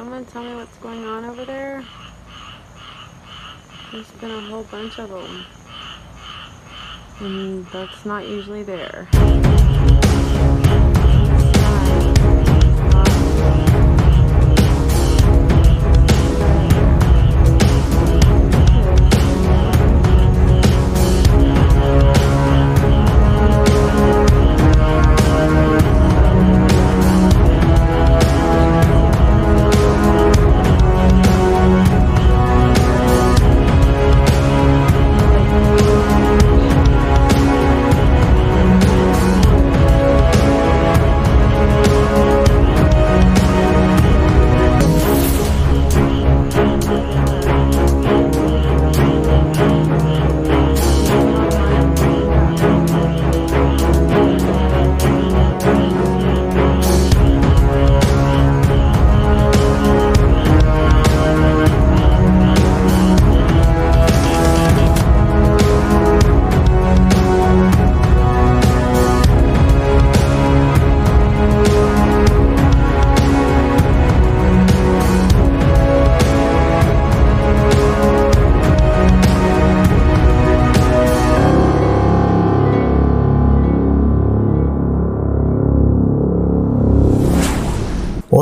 someone tell me what's going on over there? There's been a whole bunch of them. And mm, that's not usually there.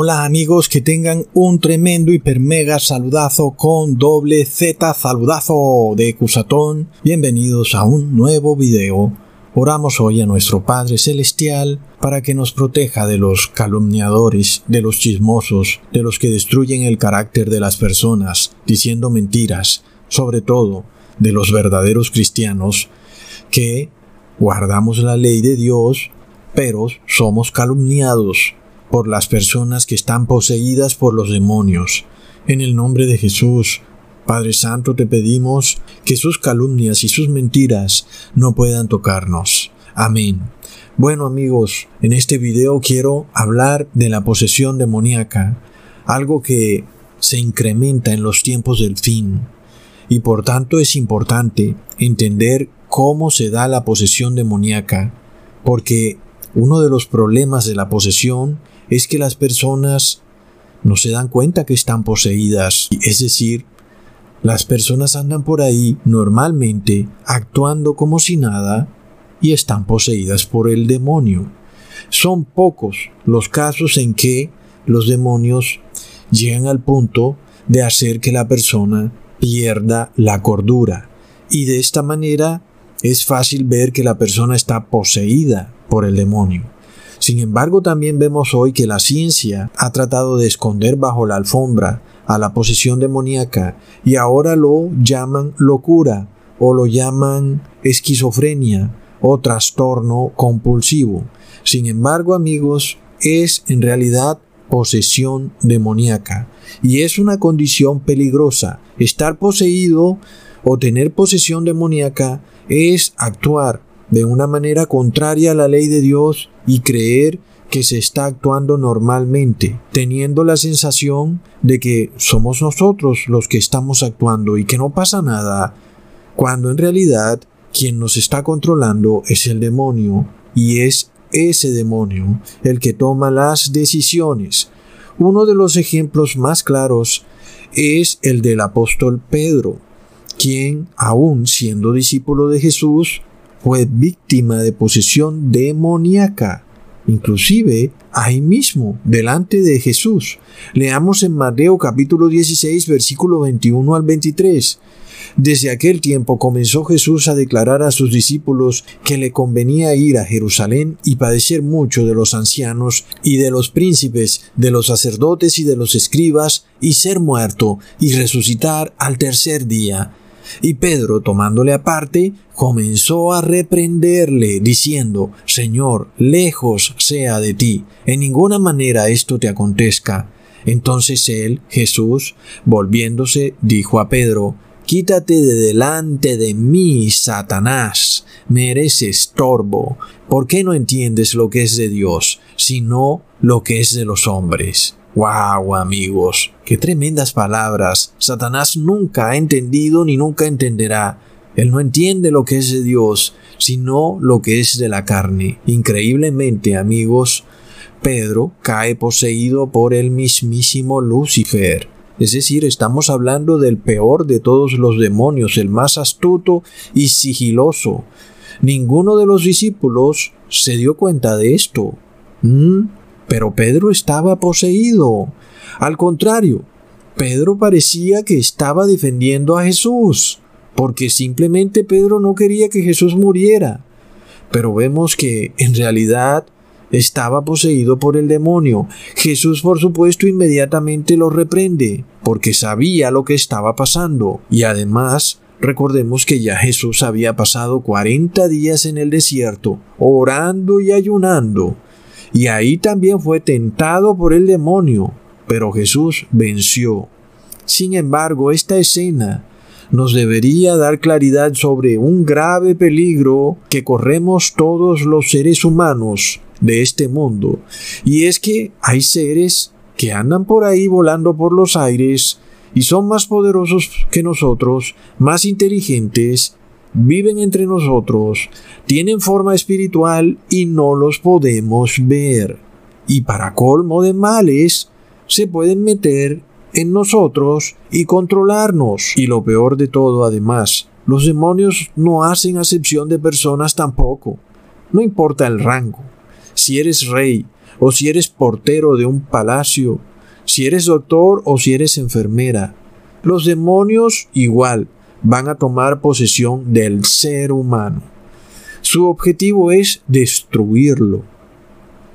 Hola amigos, que tengan un tremendo hiper mega saludazo con doble Z saludazo de Cusatón. Bienvenidos a un nuevo video. Oramos hoy a nuestro Padre Celestial para que nos proteja de los calumniadores, de los chismosos, de los que destruyen el carácter de las personas, diciendo mentiras, sobre todo de los verdaderos cristianos, que guardamos la ley de Dios, pero somos calumniados por las personas que están poseídas por los demonios. En el nombre de Jesús, Padre Santo, te pedimos que sus calumnias y sus mentiras no puedan tocarnos. Amén. Bueno amigos, en este video quiero hablar de la posesión demoníaca, algo que se incrementa en los tiempos del fin, y por tanto es importante entender cómo se da la posesión demoníaca, porque uno de los problemas de la posesión es que las personas no se dan cuenta que están poseídas. Es decir, las personas andan por ahí normalmente actuando como si nada y están poseídas por el demonio. Son pocos los casos en que los demonios llegan al punto de hacer que la persona pierda la cordura. Y de esta manera es fácil ver que la persona está poseída por el demonio. Sin embargo, también vemos hoy que la ciencia ha tratado de esconder bajo la alfombra a la posesión demoníaca y ahora lo llaman locura o lo llaman esquizofrenia o trastorno compulsivo. Sin embargo, amigos, es en realidad posesión demoníaca y es una condición peligrosa. Estar poseído o tener posesión demoníaca es actuar de una manera contraria a la ley de Dios y creer que se está actuando normalmente, teniendo la sensación de que somos nosotros los que estamos actuando y que no pasa nada, cuando en realidad quien nos está controlando es el demonio y es ese demonio el que toma las decisiones. Uno de los ejemplos más claros es el del apóstol Pedro, quien, aun siendo discípulo de Jesús, fue víctima de posesión demoníaca, inclusive ahí mismo, delante de Jesús. Leamos en Mateo capítulo 16, versículo 21 al 23. Desde aquel tiempo comenzó Jesús a declarar a sus discípulos que le convenía ir a Jerusalén y padecer mucho de los ancianos y de los príncipes, de los sacerdotes y de los escribas, y ser muerto y resucitar al tercer día. Y Pedro, tomándole aparte, comenzó a reprenderle, diciendo, Señor, lejos sea de ti, en ninguna manera esto te acontezca. Entonces él, Jesús, volviéndose, dijo a Pedro, Quítate de delante de mí, Satanás, me eres estorbo. ¿Por qué no entiendes lo que es de Dios, sino lo que es de los hombres? ¡Wow, amigos! ¡Qué tremendas palabras! Satanás nunca ha entendido ni nunca entenderá. Él no entiende lo que es de Dios, sino lo que es de la carne. Increíblemente, amigos, Pedro cae poseído por el mismísimo Lucifer. Es decir, estamos hablando del peor de todos los demonios, el más astuto y sigiloso. Ninguno de los discípulos se dio cuenta de esto. ¿Mm? Pero Pedro estaba poseído. Al contrario, Pedro parecía que estaba defendiendo a Jesús, porque simplemente Pedro no quería que Jesús muriera. Pero vemos que en realidad estaba poseído por el demonio. Jesús, por supuesto, inmediatamente lo reprende, porque sabía lo que estaba pasando. Y además, recordemos que ya Jesús había pasado 40 días en el desierto, orando y ayunando. Y ahí también fue tentado por el demonio, pero Jesús venció. Sin embargo, esta escena nos debería dar claridad sobre un grave peligro que corremos todos los seres humanos de este mundo. Y es que hay seres que andan por ahí volando por los aires y son más poderosos que nosotros, más inteligentes, viven entre nosotros, tienen forma espiritual y no los podemos ver. Y para colmo de males, se pueden meter en nosotros y controlarnos. Y lo peor de todo, además, los demonios no hacen acepción de personas tampoco. No importa el rango, si eres rey o si eres portero de un palacio, si eres doctor o si eres enfermera. Los demonios igual van a tomar posesión del ser humano. Su objetivo es destruirlo.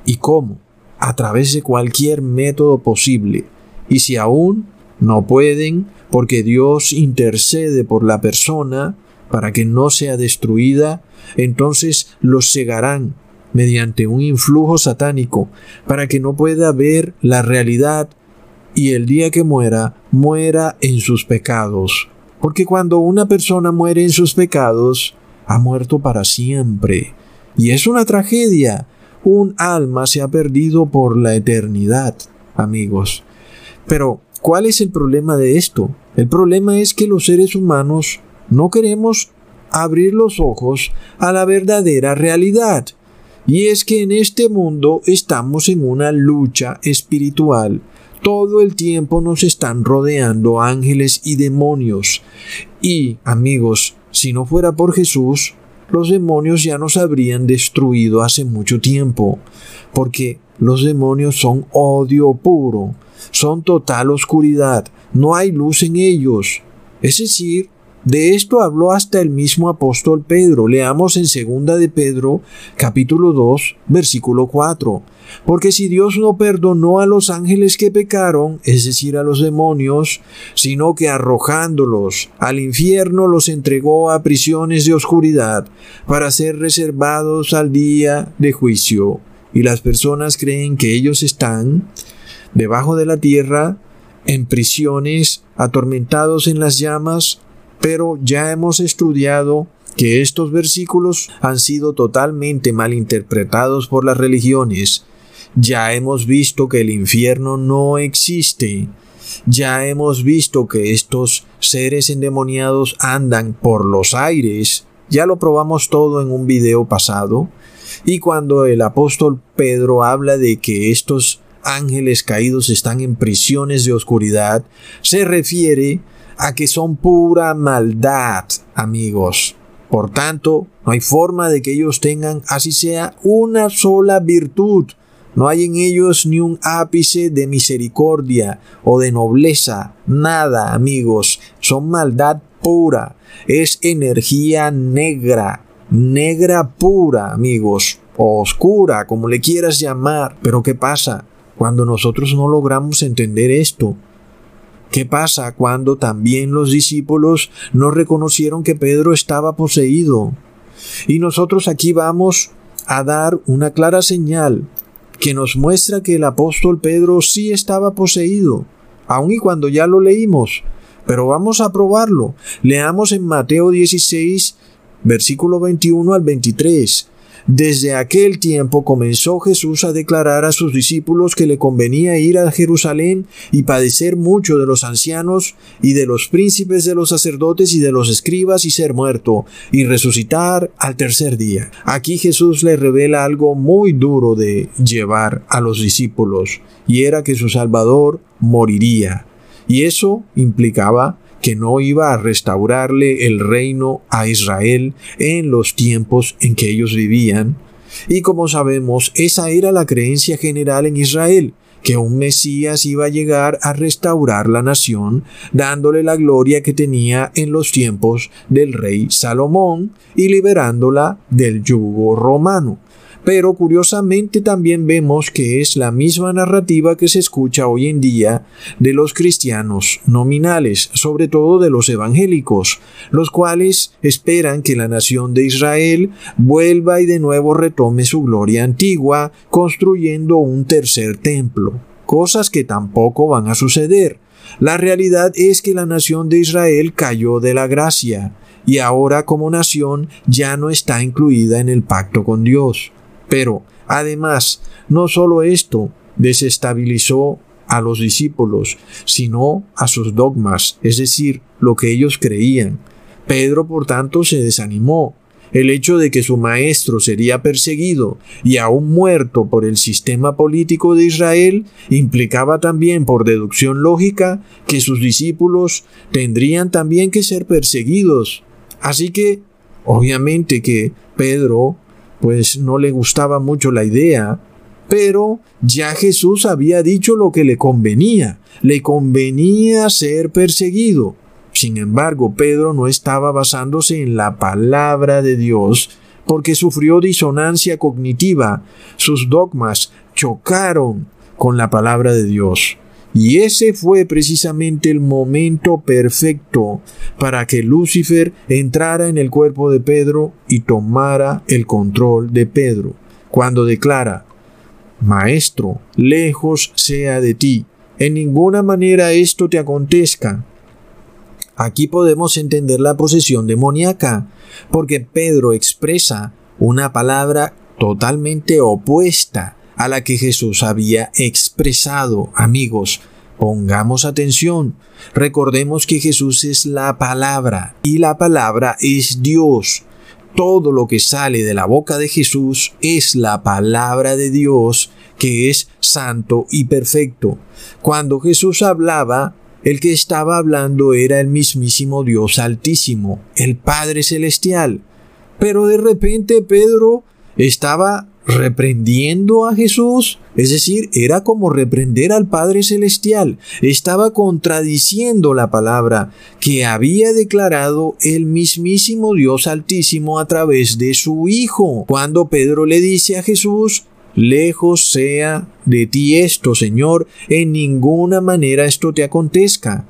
¿Y cómo? A través de cualquier método posible. Y si aún no pueden, porque Dios intercede por la persona para que no sea destruida, entonces los cegarán mediante un influjo satánico para que no pueda ver la realidad y el día que muera, muera en sus pecados. Porque cuando una persona muere en sus pecados, ha muerto para siempre. Y es una tragedia. Un alma se ha perdido por la eternidad, amigos. Pero, ¿cuál es el problema de esto? El problema es que los seres humanos no queremos abrir los ojos a la verdadera realidad. Y es que en este mundo estamos en una lucha espiritual. Todo el tiempo nos están rodeando ángeles y demonios. Y, amigos, si no fuera por Jesús, los demonios ya nos habrían destruido hace mucho tiempo, porque los demonios son odio puro, son total oscuridad, no hay luz en ellos. Es decir, de esto habló hasta el mismo apóstol Pedro. Leamos en segunda de Pedro, capítulo 2, versículo 4. Porque si Dios no perdonó a los ángeles que pecaron, es decir, a los demonios, sino que arrojándolos al infierno los entregó a prisiones de oscuridad para ser reservados al día de juicio. Y las personas creen que ellos están debajo de la tierra, en prisiones, atormentados en las llamas, pero ya hemos estudiado que estos versículos han sido totalmente malinterpretados por las religiones. Ya hemos visto que el infierno no existe. Ya hemos visto que estos seres endemoniados andan por los aires. Ya lo probamos todo en un video pasado. Y cuando el apóstol Pedro habla de que estos ángeles caídos están en prisiones de oscuridad, se refiere a que son pura maldad, amigos. Por tanto, no hay forma de que ellos tengan, así sea, una sola virtud. No hay en ellos ni un ápice de misericordia o de nobleza. Nada, amigos. Son maldad pura. Es energía negra. Negra pura, amigos. O oscura, como le quieras llamar. Pero ¿qué pasa? Cuando nosotros no logramos entender esto, ¿Qué pasa cuando también los discípulos no reconocieron que Pedro estaba poseído? Y nosotros aquí vamos a dar una clara señal que nos muestra que el apóstol Pedro sí estaba poseído, aun y cuando ya lo leímos. Pero vamos a probarlo. Leamos en Mateo 16, versículo 21 al 23. Desde aquel tiempo comenzó Jesús a declarar a sus discípulos que le convenía ir a Jerusalén y padecer mucho de los ancianos y de los príncipes de los sacerdotes y de los escribas y ser muerto y resucitar al tercer día. Aquí Jesús le revela algo muy duro de llevar a los discípulos y era que su Salvador moriría. Y eso implicaba que no iba a restaurarle el reino a Israel en los tiempos en que ellos vivían. Y como sabemos, esa era la creencia general en Israel, que un Mesías iba a llegar a restaurar la nación, dándole la gloria que tenía en los tiempos del rey Salomón y liberándola del yugo romano pero curiosamente también vemos que es la misma narrativa que se escucha hoy en día de los cristianos nominales, sobre todo de los evangélicos, los cuales esperan que la nación de Israel vuelva y de nuevo retome su gloria antigua, construyendo un tercer templo, cosas que tampoco van a suceder. La realidad es que la nación de Israel cayó de la gracia, y ahora como nación ya no está incluida en el pacto con Dios. Pero, además, no solo esto desestabilizó a los discípulos, sino a sus dogmas, es decir, lo que ellos creían. Pedro, por tanto, se desanimó. El hecho de que su maestro sería perseguido y aún muerto por el sistema político de Israel implicaba también, por deducción lógica, que sus discípulos tendrían también que ser perseguidos. Así que, obviamente que Pedro pues no le gustaba mucho la idea, pero ya Jesús había dicho lo que le convenía, le convenía ser perseguido. Sin embargo, Pedro no estaba basándose en la palabra de Dios, porque sufrió disonancia cognitiva, sus dogmas chocaron con la palabra de Dios. Y ese fue precisamente el momento perfecto para que Lucifer entrara en el cuerpo de Pedro y tomara el control de Pedro, cuando declara, Maestro, lejos sea de ti, en ninguna manera esto te acontezca. Aquí podemos entender la posesión demoníaca, porque Pedro expresa una palabra totalmente opuesta a la que Jesús había expresado. Amigos, pongamos atención. Recordemos que Jesús es la palabra y la palabra es Dios. Todo lo que sale de la boca de Jesús es la palabra de Dios que es santo y perfecto. Cuando Jesús hablaba, el que estaba hablando era el mismísimo Dios altísimo, el Padre celestial. Pero de repente Pedro estaba reprendiendo a Jesús, es decir, era como reprender al Padre Celestial, estaba contradiciendo la palabra que había declarado el mismísimo Dios Altísimo a través de su Hijo. Cuando Pedro le dice a Jesús, lejos sea de ti esto, Señor, en ninguna manera esto te acontezca.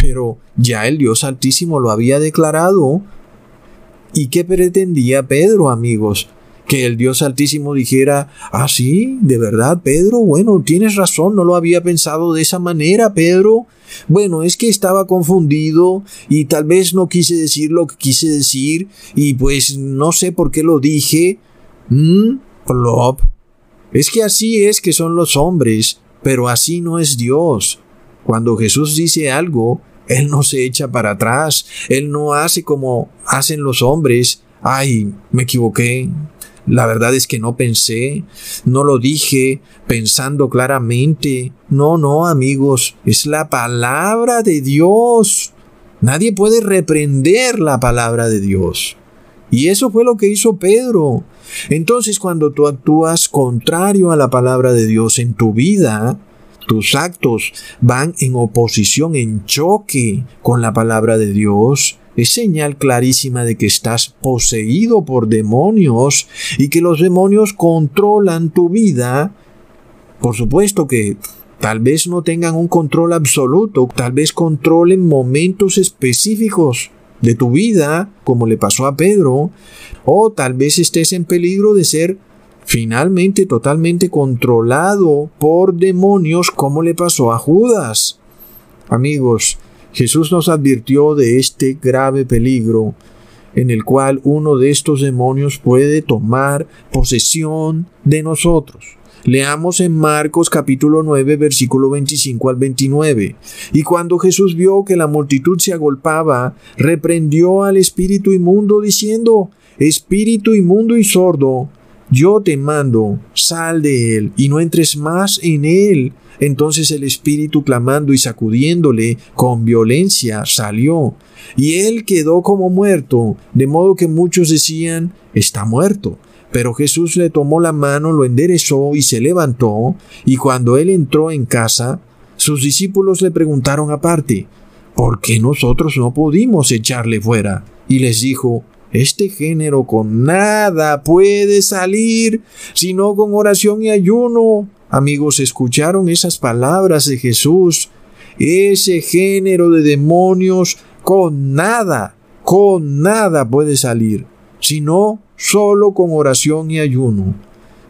Pero ya el Dios Altísimo lo había declarado. ¿Y qué pretendía Pedro, amigos? Que el Dios Altísimo dijera, ah, sí, de verdad, Pedro, bueno, tienes razón, no lo había pensado de esa manera, Pedro. Bueno, es que estaba confundido y tal vez no quise decir lo que quise decir y pues no sé por qué lo dije. Mmm, plop. Es que así es que son los hombres, pero así no es Dios. Cuando Jesús dice algo, Él no se echa para atrás, Él no hace como hacen los hombres. Ay, me equivoqué, la verdad es que no pensé, no lo dije pensando claramente. No, no, amigos, es la palabra de Dios. Nadie puede reprender la palabra de Dios. Y eso fue lo que hizo Pedro. Entonces cuando tú actúas contrario a la palabra de Dios en tu vida, tus actos van en oposición, en choque con la palabra de Dios, es señal clarísima de que estás poseído por demonios y que los demonios controlan tu vida. Por supuesto que tal vez no tengan un control absoluto, tal vez controlen momentos específicos de tu vida, como le pasó a Pedro, o tal vez estés en peligro de ser finalmente totalmente controlado por demonios, como le pasó a Judas. Amigos, Jesús nos advirtió de este grave peligro en el cual uno de estos demonios puede tomar posesión de nosotros. Leamos en Marcos capítulo 9 versículo 25 al 29. Y cuando Jesús vio que la multitud se agolpaba, reprendió al espíritu inmundo diciendo, Espíritu inmundo y sordo, yo te mando, sal de él y no entres más en él. Entonces el espíritu clamando y sacudiéndole con violencia salió, y él quedó como muerto, de modo que muchos decían, está muerto. Pero Jesús le tomó la mano, lo enderezó y se levantó, y cuando él entró en casa, sus discípulos le preguntaron aparte, ¿por qué nosotros no pudimos echarle fuera? Y les dijo, este género con nada puede salir, sino con oración y ayuno. Amigos, escucharon esas palabras de Jesús. Ese género de demonios con nada, con nada puede salir, sino solo con oración y ayuno.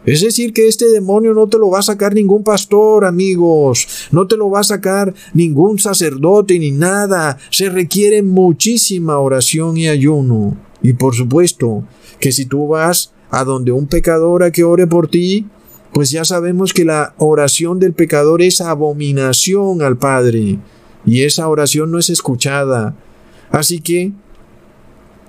Es decir, que este demonio no te lo va a sacar ningún pastor, amigos, no te lo va a sacar ningún sacerdote ni nada. Se requiere muchísima oración y ayuno. Y por supuesto que si tú vas a donde un pecador a que ore por ti, pues ya sabemos que la oración del pecador es abominación al Padre y esa oración no es escuchada. Así que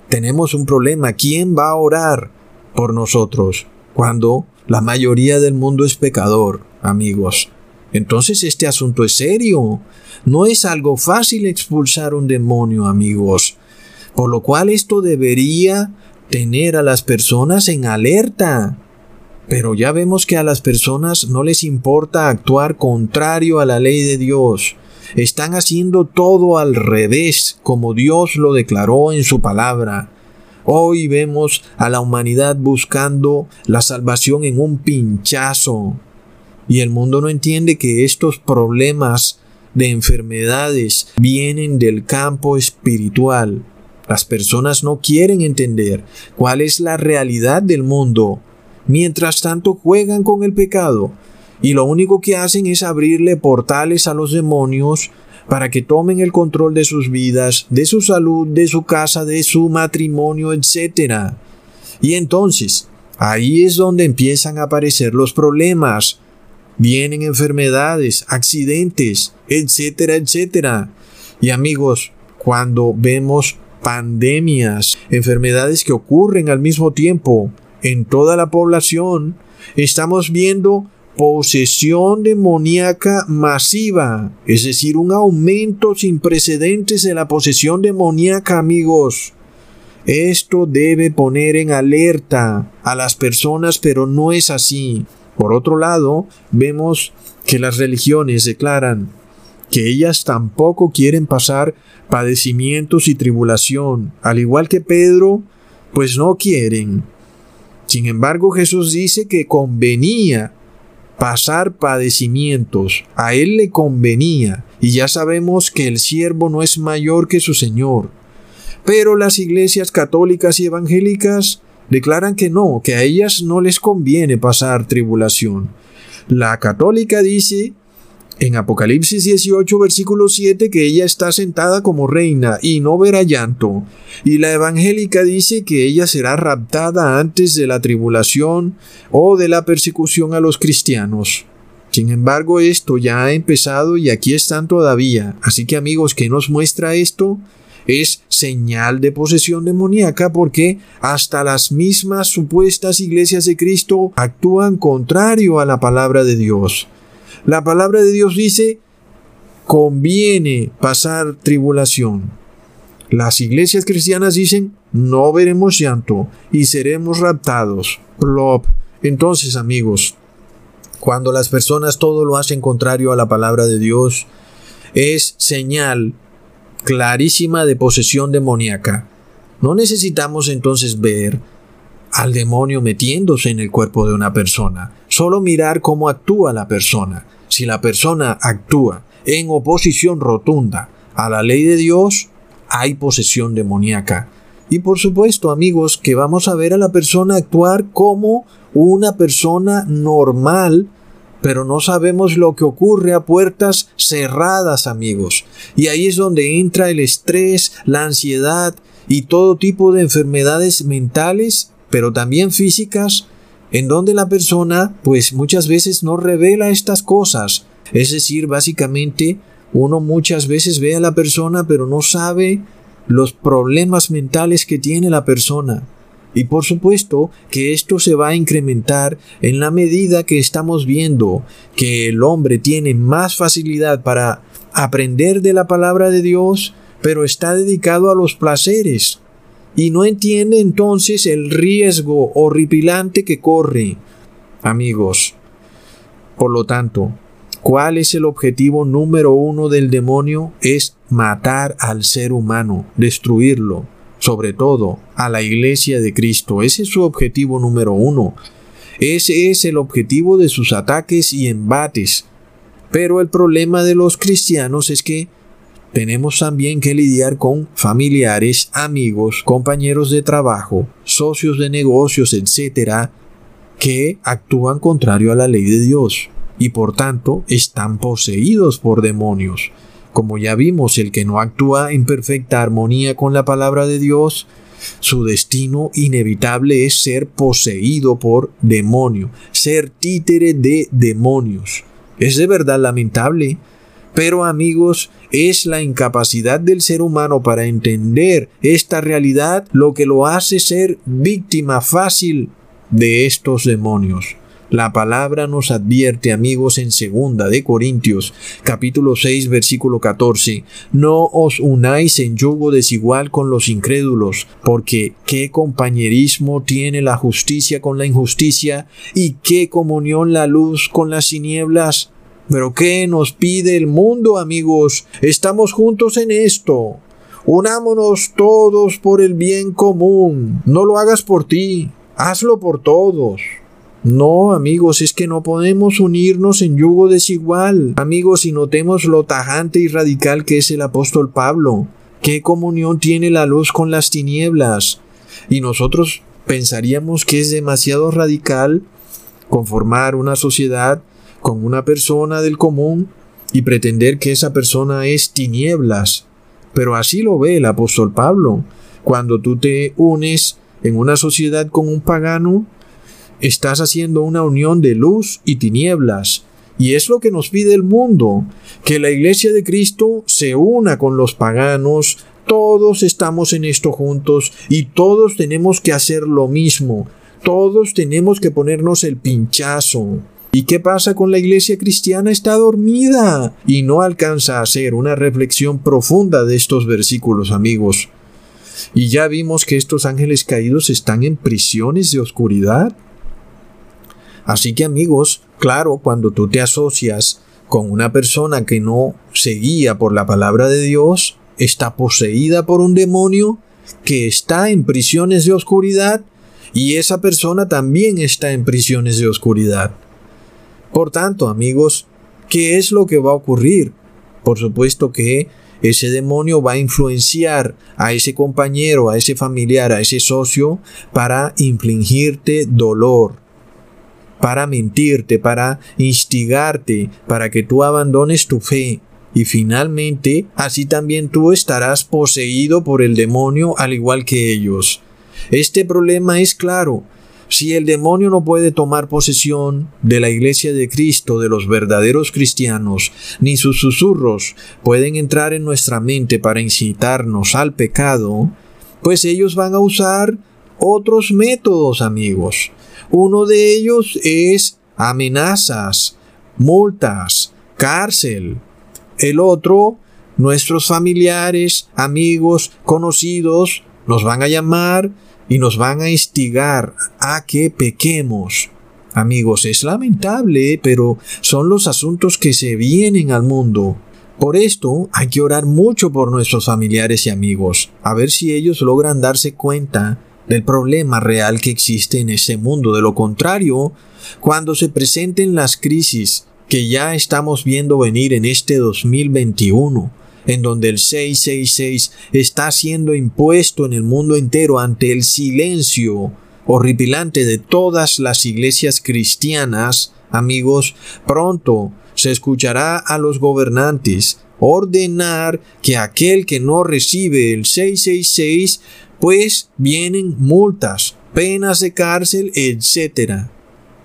tenemos un problema. ¿Quién va a orar por nosotros cuando la mayoría del mundo es pecador, amigos? Entonces este asunto es serio. No es algo fácil expulsar un demonio, amigos. Por lo cual esto debería tener a las personas en alerta. Pero ya vemos que a las personas no les importa actuar contrario a la ley de Dios. Están haciendo todo al revés, como Dios lo declaró en su palabra. Hoy vemos a la humanidad buscando la salvación en un pinchazo. Y el mundo no entiende que estos problemas de enfermedades vienen del campo espiritual. Las personas no quieren entender cuál es la realidad del mundo. Mientras tanto juegan con el pecado y lo único que hacen es abrirle portales a los demonios para que tomen el control de sus vidas, de su salud, de su casa, de su matrimonio, etc. Y entonces, ahí es donde empiezan a aparecer los problemas. Vienen enfermedades, accidentes, etcétera, etcétera. Y amigos, cuando vemos pandemias, enfermedades que ocurren al mismo tiempo en toda la población, estamos viendo posesión demoníaca masiva, es decir, un aumento sin precedentes de la posesión demoníaca, amigos. Esto debe poner en alerta a las personas, pero no es así. Por otro lado, vemos que las religiones declaran que ellas tampoco quieren pasar padecimientos y tribulación, al igual que Pedro, pues no quieren. Sin embargo, Jesús dice que convenía pasar padecimientos, a él le convenía, y ya sabemos que el siervo no es mayor que su Señor. Pero las iglesias católicas y evangélicas declaran que no, que a ellas no les conviene pasar tribulación. La católica dice en Apocalipsis 18, versículo 7, que ella está sentada como reina y no verá llanto. Y la evangélica dice que ella será raptada antes de la tribulación o de la persecución a los cristianos. Sin embargo, esto ya ha empezado y aquí están todavía. Así que amigos, ¿qué nos muestra esto? Es señal de posesión demoníaca porque hasta las mismas supuestas iglesias de Cristo actúan contrario a la palabra de Dios. La palabra de Dios dice, conviene pasar tribulación. Las iglesias cristianas dicen, no veremos llanto y seremos raptados. Plop. Entonces, amigos, cuando las personas todo lo hacen contrario a la palabra de Dios, es señal clarísima de posesión demoníaca. No necesitamos entonces ver al demonio metiéndose en el cuerpo de una persona, solo mirar cómo actúa la persona. Si la persona actúa en oposición rotunda a la ley de Dios, hay posesión demoníaca. Y por supuesto, amigos, que vamos a ver a la persona actuar como una persona normal, pero no sabemos lo que ocurre a puertas cerradas, amigos. Y ahí es donde entra el estrés, la ansiedad y todo tipo de enfermedades mentales, pero también físicas, en donde la persona pues muchas veces no revela estas cosas. Es decir, básicamente uno muchas veces ve a la persona pero no sabe los problemas mentales que tiene la persona. Y por supuesto que esto se va a incrementar en la medida que estamos viendo que el hombre tiene más facilidad para aprender de la palabra de Dios, pero está dedicado a los placeres y no entiende entonces el riesgo horripilante que corre. Amigos, por lo tanto, ¿cuál es el objetivo número uno del demonio? Es matar al ser humano, destruirlo sobre todo a la iglesia de Cristo. Ese es su objetivo número uno. Ese es el objetivo de sus ataques y embates. Pero el problema de los cristianos es que tenemos también que lidiar con familiares, amigos, compañeros de trabajo, socios de negocios, etc., que actúan contrario a la ley de Dios y por tanto están poseídos por demonios. Como ya vimos, el que no actúa en perfecta armonía con la palabra de Dios, su destino inevitable es ser poseído por demonio, ser títere de demonios. Es de verdad lamentable, pero amigos, es la incapacidad del ser humano para entender esta realidad lo que lo hace ser víctima fácil de estos demonios. La palabra nos advierte, amigos, en segunda de Corintios, capítulo 6, versículo 14, no os unáis en yugo desigual con los incrédulos, porque qué compañerismo tiene la justicia con la injusticia y qué comunión la luz con las tinieblas. Pero ¿qué nos pide el mundo, amigos? Estamos juntos en esto. Unámonos todos por el bien común. No lo hagas por ti, hazlo por todos. No, amigos, es que no podemos unirnos en yugo desigual. Amigos, y notemos lo tajante y radical que es el apóstol Pablo. ¿Qué comunión tiene la luz con las tinieblas? Y nosotros pensaríamos que es demasiado radical conformar una sociedad con una persona del común y pretender que esa persona es tinieblas. Pero así lo ve el apóstol Pablo. Cuando tú te unes en una sociedad con un pagano, estás haciendo una unión de luz y tinieblas. Y es lo que nos pide el mundo, que la iglesia de Cristo se una con los paganos, todos estamos en esto juntos y todos tenemos que hacer lo mismo, todos tenemos que ponernos el pinchazo. ¿Y qué pasa con la iglesia cristiana? Está dormida y no alcanza a hacer una reflexión profunda de estos versículos, amigos. Y ya vimos que estos ángeles caídos están en prisiones de oscuridad. Así que amigos, claro, cuando tú te asocias con una persona que no se guía por la palabra de Dios, está poseída por un demonio que está en prisiones de oscuridad y esa persona también está en prisiones de oscuridad. Por tanto, amigos, ¿qué es lo que va a ocurrir? Por supuesto que ese demonio va a influenciar a ese compañero, a ese familiar, a ese socio para infligirte dolor, para mentirte, para instigarte, para que tú abandones tu fe. Y finalmente, así también tú estarás poseído por el demonio al igual que ellos. Este problema es claro. Si el demonio no puede tomar posesión de la iglesia de Cristo, de los verdaderos cristianos, ni sus susurros pueden entrar en nuestra mente para incitarnos al pecado, pues ellos van a usar otros métodos, amigos. Uno de ellos es amenazas, multas, cárcel. El otro, nuestros familiares, amigos, conocidos, nos van a llamar y nos van a instigar a que pequemos. Amigos, es lamentable, pero son los asuntos que se vienen al mundo. Por esto hay que orar mucho por nuestros familiares y amigos, a ver si ellos logran darse cuenta del problema real que existe en ese mundo. De lo contrario, cuando se presenten las crisis que ya estamos viendo venir en este 2021, en donde el 666 está siendo impuesto en el mundo entero ante el silencio horripilante de todas las iglesias cristianas, amigos, pronto se escuchará a los gobernantes ordenar que aquel que no recibe el 666, pues vienen multas, penas de cárcel, etc.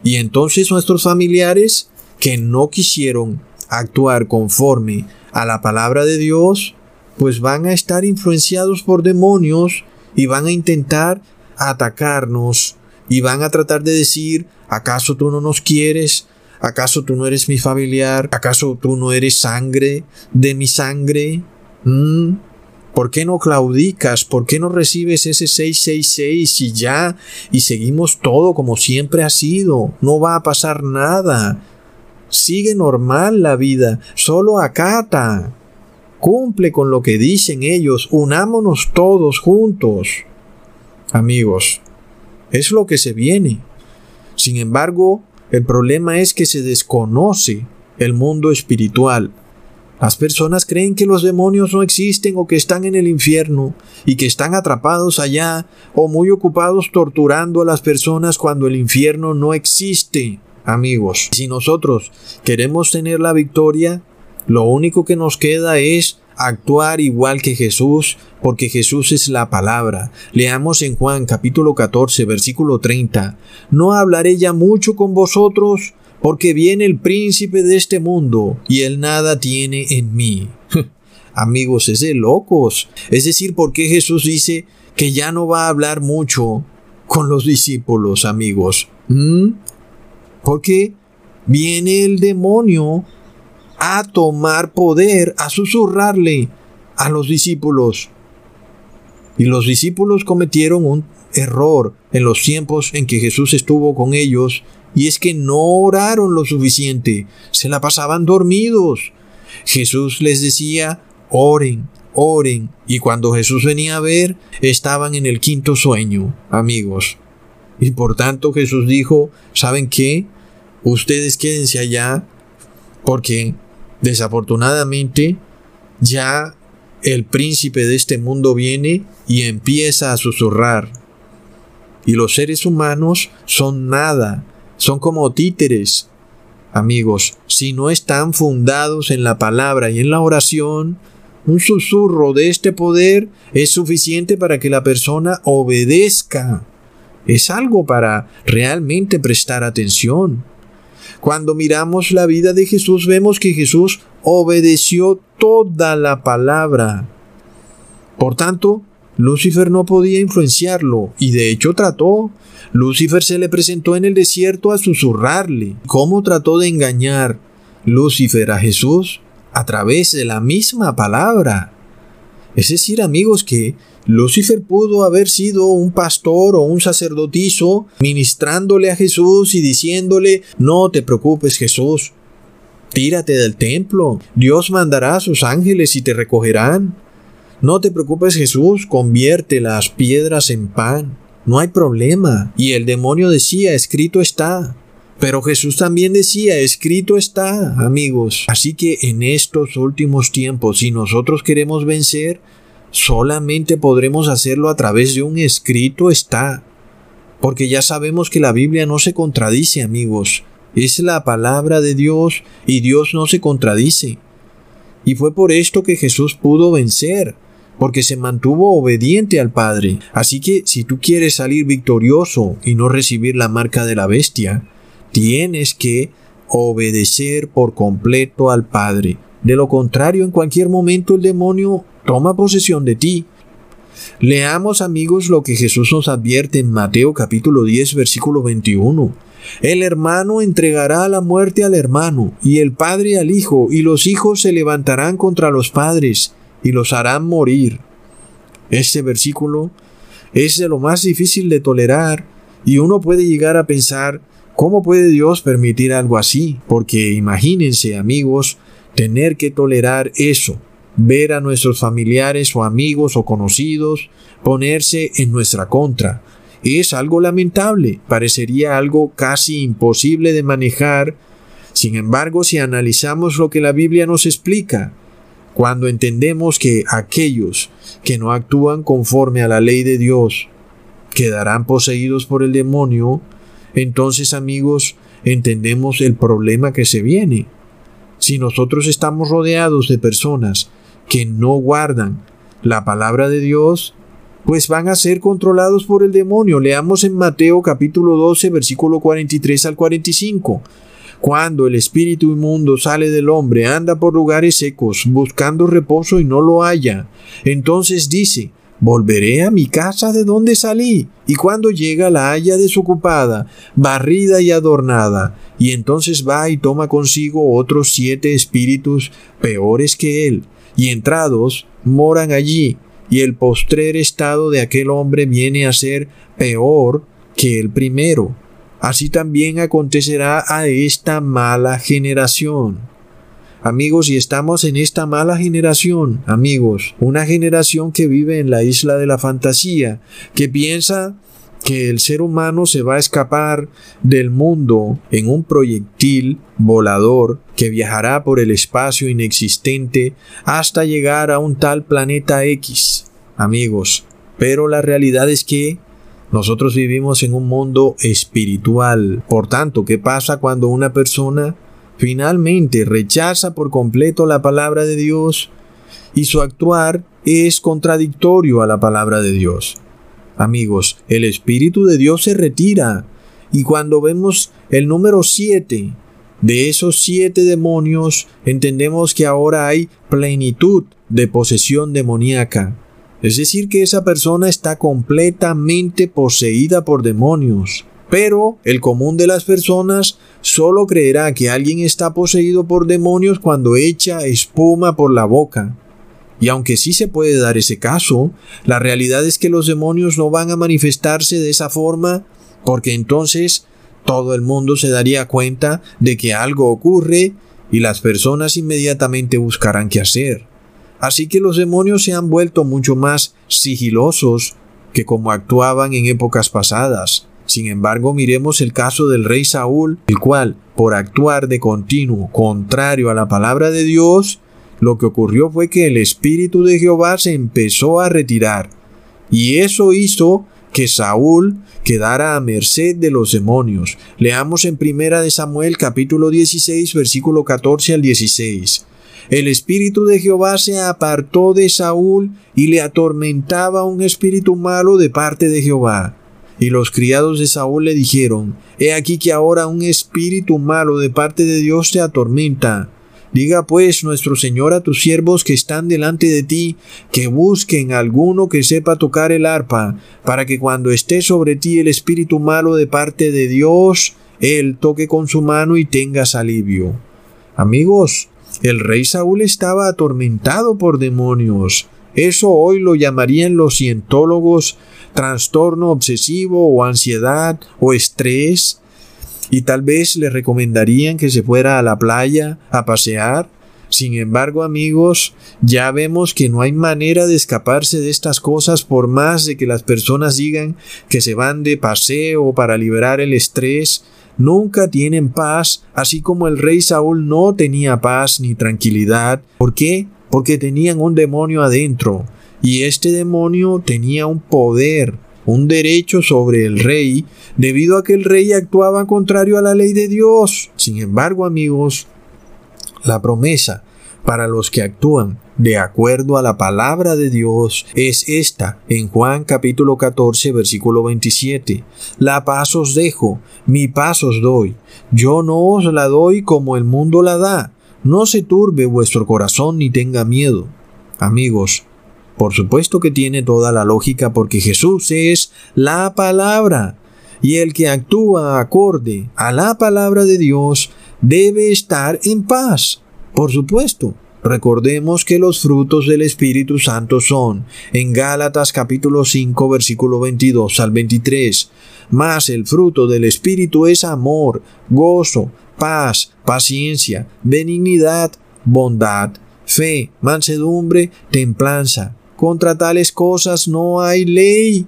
Y entonces nuestros familiares que no quisieron actuar conforme a la palabra de Dios, pues van a estar influenciados por demonios y van a intentar atacarnos y van a tratar de decir, ¿acaso tú no nos quieres? ¿Acaso tú no eres mi familiar? ¿Acaso tú no eres sangre de mi sangre? ¿Mm? ¿Por qué no claudicas? ¿Por qué no recibes ese 666 y ya? Y seguimos todo como siempre ha sido. No va a pasar nada. Sigue normal la vida. Solo acata. Cumple con lo que dicen ellos. Unámonos todos juntos. Amigos, es lo que se viene. Sin embargo, el problema es que se desconoce el mundo espiritual. Las personas creen que los demonios no existen o que están en el infierno y que están atrapados allá o muy ocupados torturando a las personas cuando el infierno no existe. Amigos, si nosotros queremos tener la victoria, lo único que nos queda es actuar igual que Jesús, porque Jesús es la palabra. Leamos en Juan capítulo 14, versículo 30. No hablaré ya mucho con vosotros, porque viene el príncipe de este mundo, y él nada tiene en mí. Amigos, es de locos. Es decir, porque Jesús dice que ya no va a hablar mucho con los discípulos, amigos. ¿Mm? Porque viene el demonio a tomar poder, a susurrarle a los discípulos. Y los discípulos cometieron un error en los tiempos en que Jesús estuvo con ellos, y es que no oraron lo suficiente, se la pasaban dormidos. Jesús les decía, oren, oren, y cuando Jesús venía a ver, estaban en el quinto sueño, amigos. Y por tanto Jesús dijo, ¿saben qué? Ustedes quédense allá, porque Desafortunadamente, ya el príncipe de este mundo viene y empieza a susurrar. Y los seres humanos son nada, son como títeres. Amigos, si no están fundados en la palabra y en la oración, un susurro de este poder es suficiente para que la persona obedezca. Es algo para realmente prestar atención. Cuando miramos la vida de Jesús vemos que Jesús obedeció toda la palabra. Por tanto, Lucifer no podía influenciarlo y de hecho trató. Lucifer se le presentó en el desierto a susurrarle. ¿Cómo trató de engañar Lucifer a Jesús? A través de la misma palabra. Es decir, amigos, que Lucifer pudo haber sido un pastor o un sacerdotizo ministrándole a Jesús y diciéndole, no te preocupes Jesús, tírate del templo, Dios mandará a sus ángeles y te recogerán. No te preocupes Jesús, convierte las piedras en pan, no hay problema. Y el demonio decía, escrito está. Pero Jesús también decía, escrito está, amigos. Así que en estos últimos tiempos, si nosotros queremos vencer, solamente podremos hacerlo a través de un escrito está. Porque ya sabemos que la Biblia no se contradice, amigos. Es la palabra de Dios y Dios no se contradice. Y fue por esto que Jesús pudo vencer, porque se mantuvo obediente al Padre. Así que si tú quieres salir victorioso y no recibir la marca de la bestia, tienes que obedecer por completo al Padre. De lo contrario, en cualquier momento el demonio toma posesión de ti. Leamos amigos lo que Jesús nos advierte en Mateo capítulo 10 versículo 21. El hermano entregará la muerte al hermano, y el padre al hijo, y los hijos se levantarán contra los padres, y los harán morir. Este versículo es de lo más difícil de tolerar, y uno puede llegar a pensar, ¿cómo puede Dios permitir algo así? Porque imagínense, amigos, tener que tolerar eso ver a nuestros familiares o amigos o conocidos ponerse en nuestra contra. Es algo lamentable, parecería algo casi imposible de manejar. Sin embargo, si analizamos lo que la Biblia nos explica, cuando entendemos que aquellos que no actúan conforme a la ley de Dios quedarán poseídos por el demonio, entonces amigos, entendemos el problema que se viene. Si nosotros estamos rodeados de personas que no guardan la palabra de Dios, pues van a ser controlados por el demonio. Leamos en Mateo capítulo 12, versículo 43 al 45. Cuando el espíritu inmundo sale del hombre, anda por lugares secos, buscando reposo y no lo halla. Entonces dice, Volveré a mi casa de donde salí, y cuando llega la haya desocupada, barrida y adornada, y entonces va y toma consigo otros siete espíritus peores que él, y entrados moran allí, y el postrer estado de aquel hombre viene a ser peor que el primero. Así también acontecerá a esta mala generación. Amigos, y estamos en esta mala generación, amigos, una generación que vive en la isla de la fantasía, que piensa que el ser humano se va a escapar del mundo en un proyectil volador que viajará por el espacio inexistente hasta llegar a un tal planeta X. Amigos, pero la realidad es que nosotros vivimos en un mundo espiritual. Por tanto, ¿qué pasa cuando una persona finalmente rechaza por completo la palabra de Dios y su actuar es contradictorio a la palabra de Dios. Amigos, el Espíritu de Dios se retira y cuando vemos el número siete de esos siete demonios, entendemos que ahora hay plenitud de posesión demoníaca. Es decir, que esa persona está completamente poseída por demonios. Pero el común de las personas solo creerá que alguien está poseído por demonios cuando echa espuma por la boca. Y aunque sí se puede dar ese caso, la realidad es que los demonios no van a manifestarse de esa forma porque entonces todo el mundo se daría cuenta de que algo ocurre y las personas inmediatamente buscarán qué hacer. Así que los demonios se han vuelto mucho más sigilosos que como actuaban en épocas pasadas. Sin embargo, miremos el caso del rey Saúl, el cual, por actuar de continuo contrario a la palabra de Dios, lo que ocurrió fue que el Espíritu de Jehová se empezó a retirar, y eso hizo que Saúl quedara a merced de los demonios. Leamos en Primera de Samuel capítulo 16 versículo 14 al 16. El espíritu de Jehová se apartó de Saúl y le atormentaba un espíritu malo de parte de Jehová. Y los criados de Saúl le dijeron, He aquí que ahora un espíritu malo de parte de Dios te atormenta. Diga pues nuestro Señor a tus siervos que están delante de ti, que busquen alguno que sepa tocar el arpa, para que cuando esté sobre ti el espíritu malo de parte de Dios, él toque con su mano y tengas alivio. Amigos, el rey Saúl estaba atormentado por demonios. Eso hoy lo llamarían los cientólogos trastorno obsesivo o ansiedad o estrés y tal vez le recomendarían que se fuera a la playa a pasear. Sin embargo, amigos, ya vemos que no hay manera de escaparse de estas cosas por más de que las personas digan que se van de paseo para liberar el estrés. Nunca tienen paz, así como el rey Saúl no tenía paz ni tranquilidad. ¿Por qué? Porque tenían un demonio adentro y este demonio tenía un poder, un derecho sobre el rey, debido a que el rey actuaba contrario a la ley de Dios. Sin embargo, amigos, la promesa para los que actúan de acuerdo a la palabra de Dios es esta en Juan capítulo 14 versículo 27. La paz os dejo, mi paz os doy. Yo no os la doy como el mundo la da. No se turbe vuestro corazón ni tenga miedo. Amigos, por supuesto que tiene toda la lógica porque Jesús es la palabra y el que actúa acorde a la palabra de Dios debe estar en paz. Por supuesto. Recordemos que los frutos del Espíritu Santo son, en Gálatas capítulo 5 versículo 22 al 23, mas el fruto del Espíritu es amor, gozo, paz, paciencia, benignidad, bondad, fe, mansedumbre, templanza. Contra tales cosas no hay ley.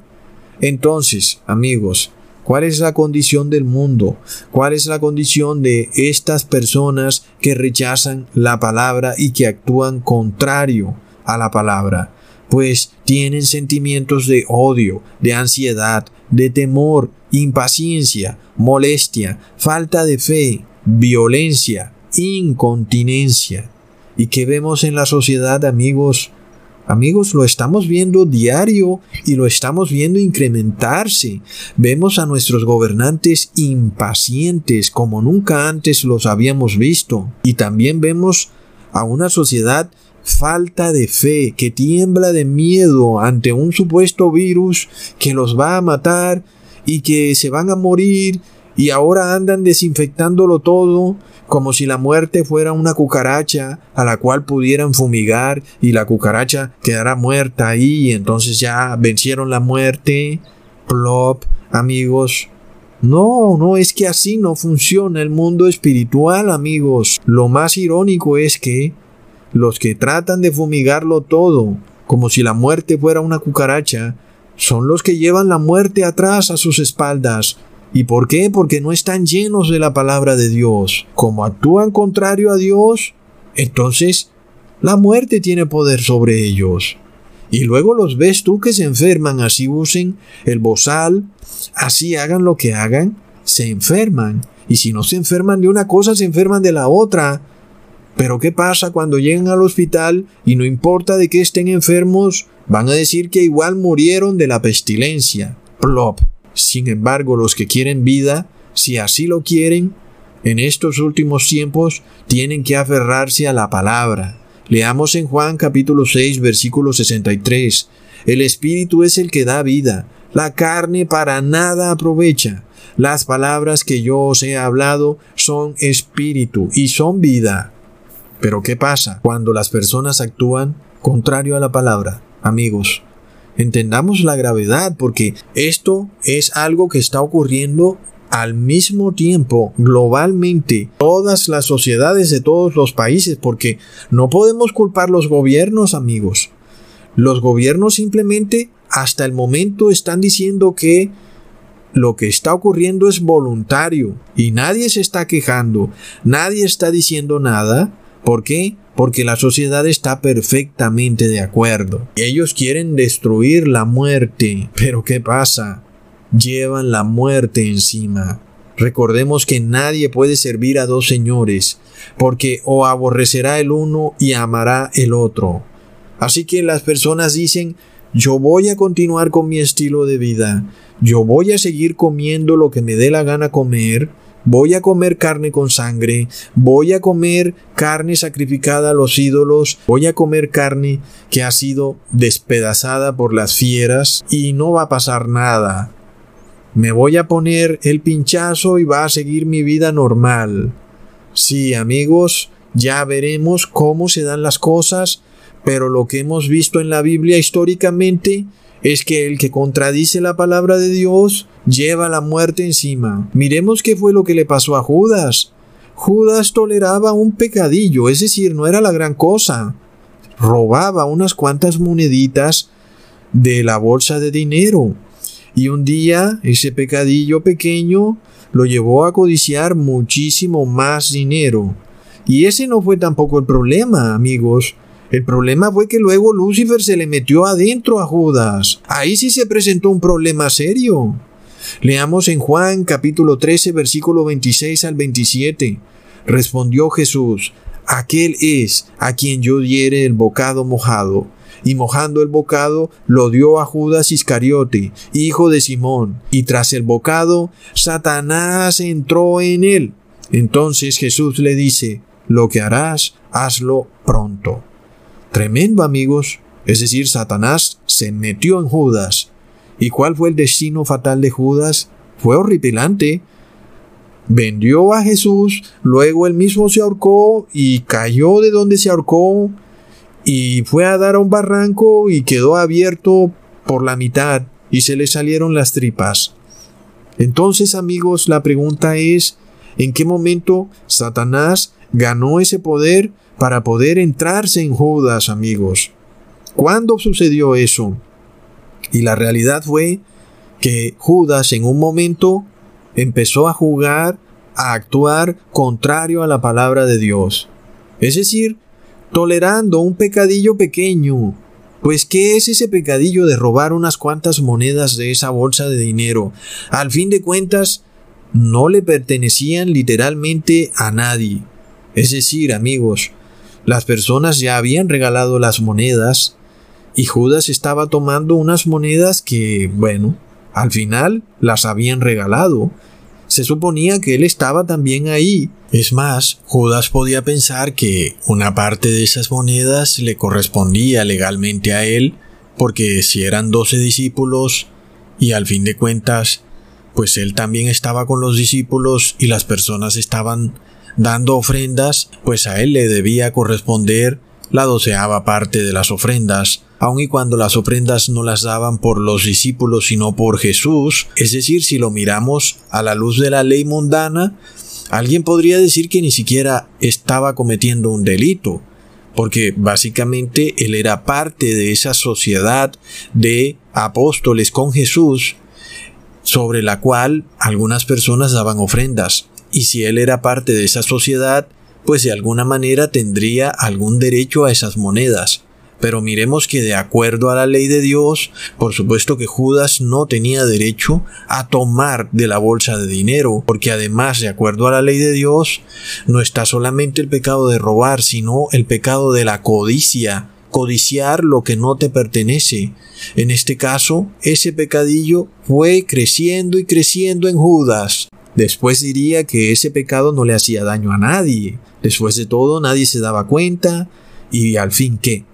Entonces, amigos, ¿cuál es la condición del mundo? ¿Cuál es la condición de estas personas que rechazan la palabra y que actúan contrario a la palabra? Pues tienen sentimientos de odio, de ansiedad, de temor, impaciencia, molestia, falta de fe, violencia, incontinencia. ¿Y qué vemos en la sociedad, amigos? Amigos, lo estamos viendo diario y lo estamos viendo incrementarse. Vemos a nuestros gobernantes impacientes como nunca antes los habíamos visto. Y también vemos a una sociedad falta de fe, que tiembla de miedo ante un supuesto virus que los va a matar y que se van a morir y ahora andan desinfectándolo todo como si la muerte fuera una cucaracha a la cual pudieran fumigar y la cucaracha quedara muerta ahí y entonces ya vencieron la muerte. Plop, amigos. No, no es que así no funciona el mundo espiritual, amigos. Lo más irónico es que los que tratan de fumigarlo todo, como si la muerte fuera una cucaracha, son los que llevan la muerte atrás a sus espaldas. ¿Y por qué? Porque no están llenos de la palabra de Dios. Como actúan contrario a Dios, entonces la muerte tiene poder sobre ellos. Y luego los ves tú que se enferman, así usen el bozal, así hagan lo que hagan, se enferman. Y si no se enferman de una cosa, se enferman de la otra. Pero ¿qué pasa cuando llegan al hospital y no importa de qué estén enfermos, van a decir que igual murieron de la pestilencia? Plop. Sin embargo, los que quieren vida, si así lo quieren, en estos últimos tiempos tienen que aferrarse a la palabra. Leamos en Juan capítulo 6 versículo 63. El Espíritu es el que da vida, la carne para nada aprovecha. Las palabras que yo os he hablado son espíritu y son vida. Pero ¿qué pasa cuando las personas actúan contrario a la palabra? Amigos, entendamos la gravedad porque esto es algo que está ocurriendo al mismo tiempo globalmente todas las sociedades de todos los países porque no podemos culpar los gobiernos amigos los gobiernos simplemente hasta el momento están diciendo que lo que está ocurriendo es voluntario y nadie se está quejando nadie está diciendo nada ¿Por qué? Porque la sociedad está perfectamente de acuerdo. Ellos quieren destruir la muerte. Pero ¿qué pasa? Llevan la muerte encima. Recordemos que nadie puede servir a dos señores, porque o aborrecerá el uno y amará el otro. Así que las personas dicen, yo voy a continuar con mi estilo de vida, yo voy a seguir comiendo lo que me dé la gana comer, voy a comer carne con sangre, voy a comer carne sacrificada a los ídolos, voy a comer carne que ha sido despedazada por las fieras y no va a pasar nada. Me voy a poner el pinchazo y va a seguir mi vida normal. Sí, amigos, ya veremos cómo se dan las cosas, pero lo que hemos visto en la Biblia históricamente es que el que contradice la palabra de Dios lleva la muerte encima. Miremos qué fue lo que le pasó a Judas. Judas toleraba un pecadillo, es decir, no era la gran cosa. Robaba unas cuantas moneditas de la bolsa de dinero. Y un día ese pecadillo pequeño lo llevó a codiciar muchísimo más dinero. Y ese no fue tampoco el problema, amigos. El problema fue que luego Lucifer se le metió adentro a Judas. Ahí sí se presentó un problema serio. Leamos en Juan capítulo 13 versículo 26 al 27. Respondió Jesús, aquel es a quien yo diere el bocado mojado. Y mojando el bocado lo dio a Judas Iscariote, hijo de Simón. Y tras el bocado, Satanás entró en él. Entonces Jesús le dice, lo que harás, hazlo pronto. Tremendo amigos, es decir, Satanás se metió en Judas. ¿Y cuál fue el destino fatal de Judas? Fue horripilante. Vendió a Jesús, luego él mismo se ahorcó y cayó de donde se ahorcó y fue a dar a un barranco y quedó abierto por la mitad y se le salieron las tripas. Entonces amigos, la pregunta es, ¿en qué momento Satanás ganó ese poder para poder entrarse en Judas, amigos. ¿Cuándo sucedió eso? Y la realidad fue que Judas en un momento empezó a jugar, a actuar contrario a la palabra de Dios. Es decir, tolerando un pecadillo pequeño. Pues, ¿qué es ese pecadillo de robar unas cuantas monedas de esa bolsa de dinero? Al fin de cuentas, no le pertenecían literalmente a nadie. Es decir, amigos, las personas ya habían regalado las monedas y Judas estaba tomando unas monedas que, bueno, al final las habían regalado. Se suponía que él estaba también ahí. Es más, Judas podía pensar que una parte de esas monedas le correspondía legalmente a él, porque si eran doce discípulos, y al fin de cuentas, pues él también estaba con los discípulos y las personas estaban dando ofrendas, pues a él le debía corresponder la doceava parte de las ofrendas, aun y cuando las ofrendas no las daban por los discípulos sino por Jesús, es decir, si lo miramos a la luz de la ley mundana, alguien podría decir que ni siquiera estaba cometiendo un delito, porque básicamente él era parte de esa sociedad de apóstoles con Jesús, sobre la cual algunas personas daban ofrendas, y si él era parte de esa sociedad, pues de alguna manera tendría algún derecho a esas monedas. Pero miremos que de acuerdo a la ley de Dios, por supuesto que Judas no tenía derecho a tomar de la bolsa de dinero, porque además de acuerdo a la ley de Dios, no está solamente el pecado de robar, sino el pecado de la codicia, codiciar lo que no te pertenece. En este caso, ese pecadillo fue creciendo y creciendo en Judas. Después diría que ese pecado no le hacía daño a nadie. Después de todo, nadie se daba cuenta. Y al fin, ¿qué?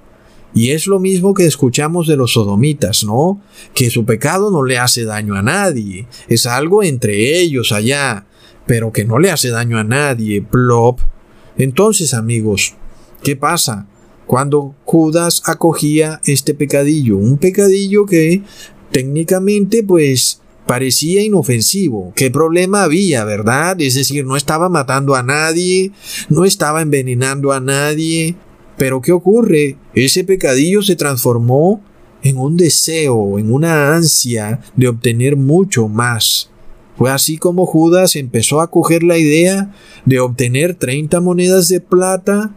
Y es lo mismo que escuchamos de los sodomitas, ¿no? Que su pecado no le hace daño a nadie. Es algo entre ellos allá. Pero que no le hace daño a nadie. Plop. Entonces, amigos, ¿qué pasa? Cuando Judas acogía este pecadillo. Un pecadillo que técnicamente, pues, parecía inofensivo. ¿Qué problema había, verdad? Es decir, no estaba matando a nadie, no estaba envenenando a nadie. Pero ¿qué ocurre? Ese pecadillo se transformó en un deseo, en una ansia de obtener mucho más. Fue así como Judas empezó a coger la idea de obtener 30 monedas de plata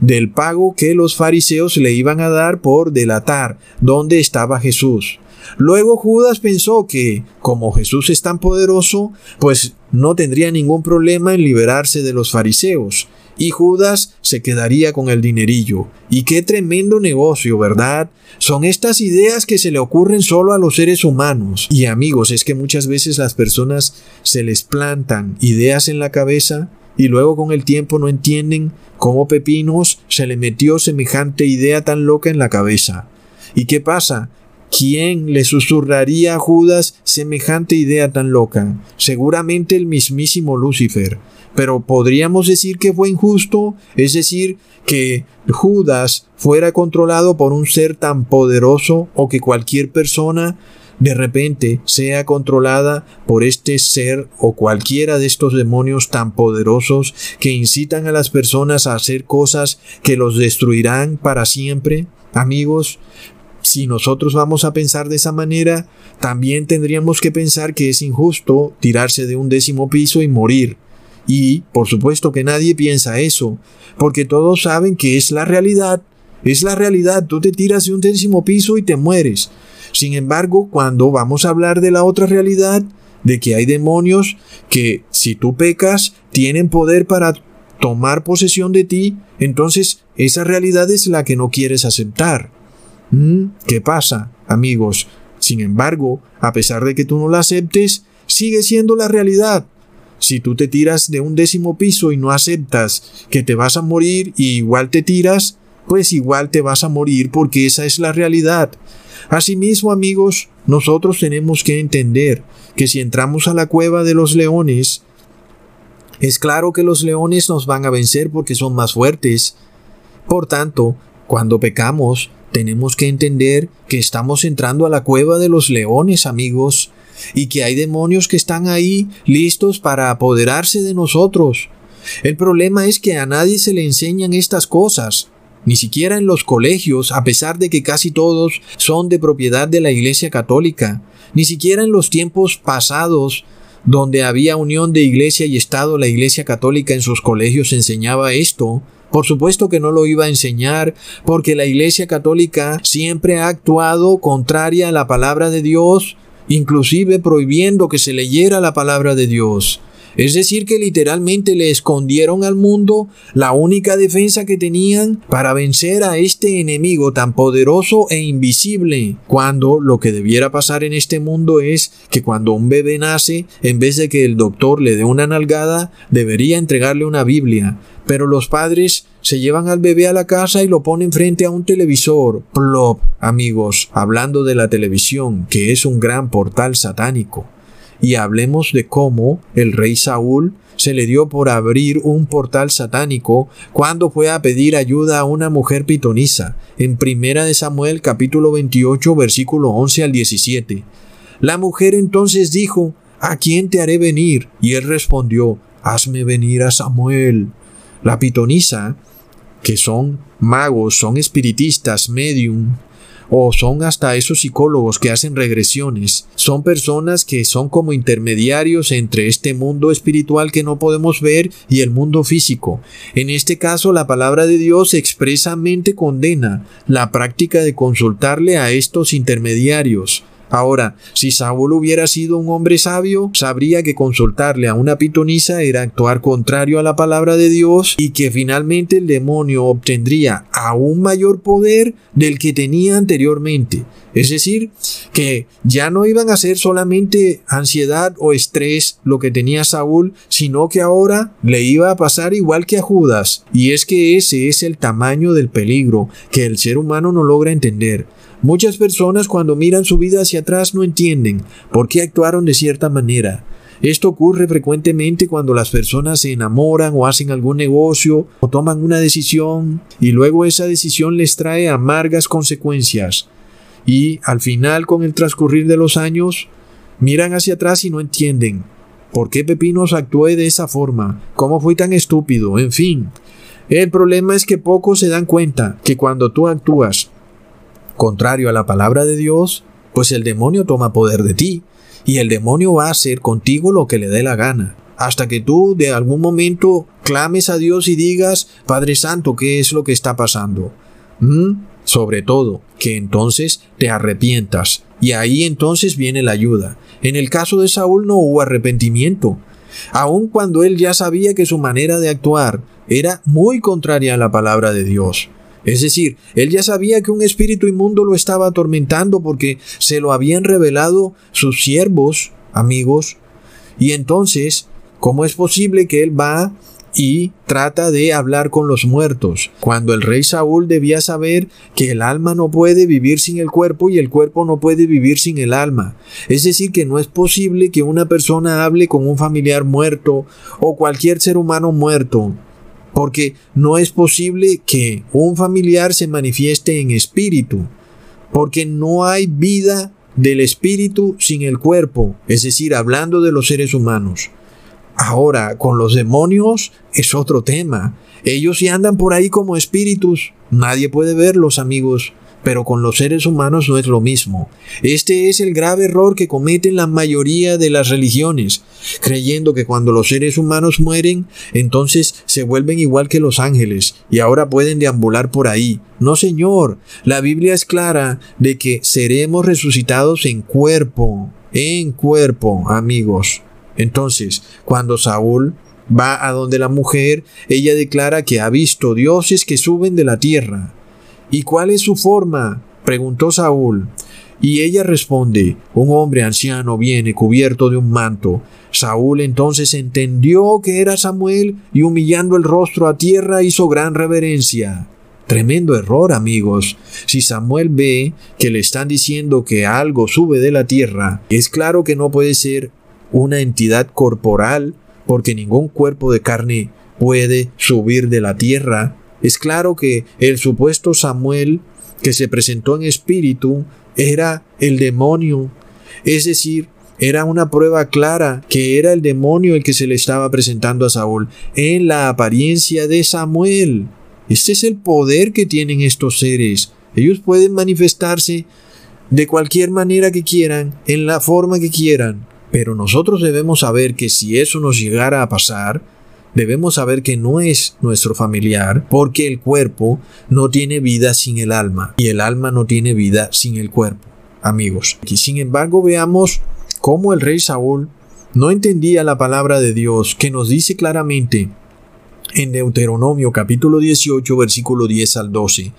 del pago que los fariseos le iban a dar por delatar dónde estaba Jesús. Luego Judas pensó que, como Jesús es tan poderoso, pues no tendría ningún problema en liberarse de los fariseos, y Judas se quedaría con el dinerillo. Y qué tremendo negocio, ¿verdad? Son estas ideas que se le ocurren solo a los seres humanos. Y amigos, es que muchas veces las personas se les plantan ideas en la cabeza y luego con el tiempo no entienden cómo Pepinos se le metió semejante idea tan loca en la cabeza. ¿Y qué pasa? ¿Quién le susurraría a Judas semejante idea tan loca? Seguramente el mismísimo Lucifer. Pero podríamos decir que fue injusto, es decir, que Judas fuera controlado por un ser tan poderoso o que cualquier persona de repente sea controlada por este ser o cualquiera de estos demonios tan poderosos que incitan a las personas a hacer cosas que los destruirán para siempre? Amigos, si nosotros vamos a pensar de esa manera, también tendríamos que pensar que es injusto tirarse de un décimo piso y morir. Y, por supuesto que nadie piensa eso, porque todos saben que es la realidad. Es la realidad, tú te tiras de un décimo piso y te mueres. Sin embargo, cuando vamos a hablar de la otra realidad, de que hay demonios que si tú pecas tienen poder para tomar posesión de ti, entonces esa realidad es la que no quieres aceptar. ¿Mm? ¿Qué pasa, amigos? Sin embargo, a pesar de que tú no la aceptes, sigue siendo la realidad. Si tú te tiras de un décimo piso y no aceptas que te vas a morir y igual te tiras, pues igual te vas a morir porque esa es la realidad. Asimismo, amigos, nosotros tenemos que entender que si entramos a la cueva de los leones, es claro que los leones nos van a vencer porque son más fuertes. Por tanto, cuando pecamos, tenemos que entender que estamos entrando a la cueva de los leones, amigos, y que hay demonios que están ahí listos para apoderarse de nosotros. El problema es que a nadie se le enseñan estas cosas, ni siquiera en los colegios, a pesar de que casi todos son de propiedad de la Iglesia Católica, ni siquiera en los tiempos pasados, donde había unión de Iglesia y Estado, la Iglesia Católica en sus colegios enseñaba esto, por supuesto que no lo iba a enseñar, porque la Iglesia Católica siempre ha actuado contraria a la palabra de Dios, inclusive prohibiendo que se leyera la palabra de Dios. Es decir, que literalmente le escondieron al mundo la única defensa que tenían para vencer a este enemigo tan poderoso e invisible, cuando lo que debiera pasar en este mundo es que cuando un bebé nace, en vez de que el doctor le dé una nalgada, debería entregarle una Biblia. Pero los padres se llevan al bebé a la casa y lo ponen frente a un televisor. Plop, amigos, hablando de la televisión, que es un gran portal satánico y hablemos de cómo el rey Saúl se le dio por abrir un portal satánico cuando fue a pedir ayuda a una mujer pitonisa, en Primera de Samuel capítulo 28 versículo 11 al 17. La mujer entonces dijo, ¿A quién te haré venir? Y él respondió, Hazme venir a Samuel. La pitonisa, que son magos, son espiritistas, medium, o son hasta esos psicólogos que hacen regresiones. Son personas que son como intermediarios entre este mundo espiritual que no podemos ver y el mundo físico. En este caso, la palabra de Dios expresamente condena la práctica de consultarle a estos intermediarios. Ahora, si Saúl hubiera sido un hombre sabio, sabría que consultarle a una pitonisa era actuar contrario a la palabra de Dios y que finalmente el demonio obtendría aún mayor poder del que tenía anteriormente. Es decir, que ya no iban a ser solamente ansiedad o estrés lo que tenía Saúl, sino que ahora le iba a pasar igual que a Judas. Y es que ese es el tamaño del peligro que el ser humano no logra entender. Muchas personas cuando miran su vida hacia atrás no entienden por qué actuaron de cierta manera. Esto ocurre frecuentemente cuando las personas se enamoran o hacen algún negocio o toman una decisión y luego esa decisión les trae amargas consecuencias. Y al final, con el transcurrir de los años, miran hacia atrás y no entienden por qué Pepinos actué de esa forma, cómo fui tan estúpido, en fin. El problema es que pocos se dan cuenta que cuando tú actúas contrario a la palabra de Dios, pues el demonio toma poder de ti y el demonio va a hacer contigo lo que le dé la gana, hasta que tú de algún momento clames a Dios y digas, Padre Santo, ¿qué es lo que está pasando? ¿Mm? Sobre todo, que entonces te arrepientas, y ahí entonces viene la ayuda. En el caso de Saúl no hubo arrepentimiento, aun cuando él ya sabía que su manera de actuar era muy contraria a la palabra de Dios. Es decir, él ya sabía que un espíritu inmundo lo estaba atormentando porque se lo habían revelado sus siervos, amigos. Y entonces, ¿cómo es posible que él va y trata de hablar con los muertos, cuando el rey Saúl debía saber que el alma no puede vivir sin el cuerpo y el cuerpo no puede vivir sin el alma. Es decir, que no es posible que una persona hable con un familiar muerto o cualquier ser humano muerto porque no es posible que un familiar se manifieste en espíritu, porque no hay vida del espíritu sin el cuerpo, es decir, hablando de los seres humanos. Ahora, con los demonios es otro tema. Ellos sí andan por ahí como espíritus. Nadie puede verlos, amigos pero con los seres humanos no es lo mismo. Este es el grave error que cometen la mayoría de las religiones, creyendo que cuando los seres humanos mueren, entonces se vuelven igual que los ángeles y ahora pueden deambular por ahí. No, señor, la Biblia es clara de que seremos resucitados en cuerpo, en cuerpo, amigos. Entonces, cuando Saúl va a donde la mujer, ella declara que ha visto dioses que suben de la tierra ¿Y cuál es su forma? preguntó Saúl. Y ella responde, un hombre anciano viene cubierto de un manto. Saúl entonces entendió que era Samuel y humillando el rostro a tierra hizo gran reverencia. Tremendo error, amigos. Si Samuel ve que le están diciendo que algo sube de la tierra, es claro que no puede ser una entidad corporal, porque ningún cuerpo de carne puede subir de la tierra. Es claro que el supuesto Samuel que se presentó en espíritu era el demonio, es decir, era una prueba clara que era el demonio el que se le estaba presentando a Saúl en la apariencia de Samuel. Este es el poder que tienen estos seres. Ellos pueden manifestarse de cualquier manera que quieran, en la forma que quieran, pero nosotros debemos saber que si eso nos llegara a pasar, debemos saber que no es nuestro familiar porque el cuerpo no tiene vida sin el alma y el alma no tiene vida sin el cuerpo, amigos. Y sin embargo veamos cómo el rey Saúl no entendía la palabra de Dios que nos dice claramente en Deuteronomio capítulo 18 versículo 10 al 12.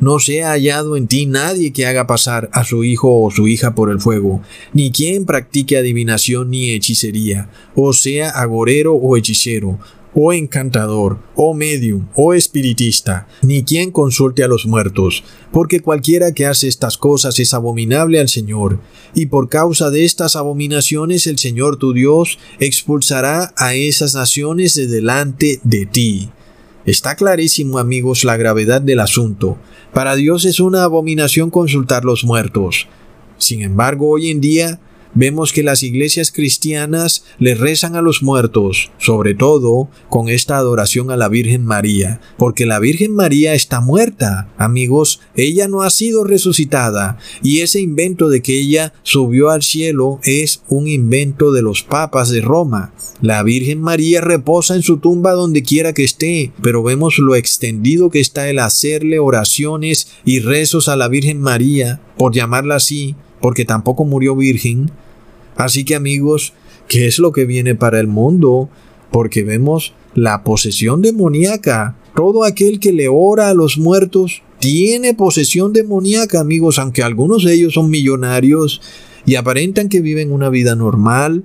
No se ha hallado en ti nadie que haga pasar a su hijo o su hija por el fuego, ni quien practique adivinación ni hechicería, o sea agorero o hechicero, o encantador, o medium, o espiritista, ni quien consulte a los muertos, porque cualquiera que hace estas cosas es abominable al Señor, y por causa de estas abominaciones el Señor tu Dios expulsará a esas naciones de delante de ti. Está clarísimo, amigos, la gravedad del asunto. Para Dios es una abominación consultar los muertos. Sin embargo, hoy en día vemos que las iglesias cristianas le rezan a los muertos, sobre todo con esta adoración a la Virgen María, porque la Virgen María está muerta, amigos, ella no ha sido resucitada, y ese invento de que ella subió al cielo es un invento de los papas de Roma. La Virgen María reposa en su tumba donde quiera que esté, pero vemos lo extendido que está el hacerle oraciones y rezos a la Virgen María, por llamarla así, porque tampoco murió virgen. Así que amigos, ¿qué es lo que viene para el mundo? Porque vemos la posesión demoníaca. Todo aquel que le ora a los muertos tiene posesión demoníaca, amigos, aunque algunos de ellos son millonarios y aparentan que viven una vida normal.